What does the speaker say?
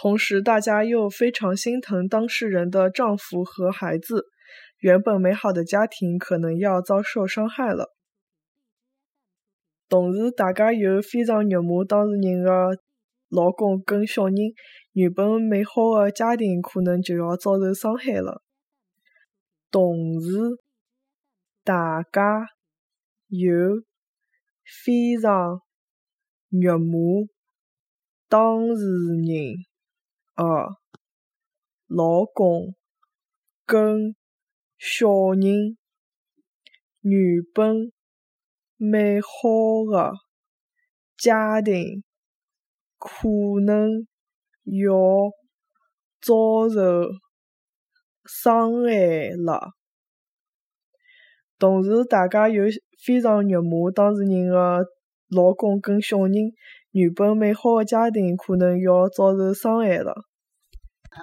同时，大家又非常心疼当事人的丈夫和孩子，原本美好的家庭可能要遭受伤害了。同时，大家又非常肉麻当事人的老公跟小人，原本美好的家庭可能就要遭受伤害了。同时，大家又非常肉麻当事人。个老公跟小人原本美好的家庭可能要遭受伤害了。同时，大家又非常肉麻当事人的老公跟小人原本美好的家庭可能要遭受伤害了。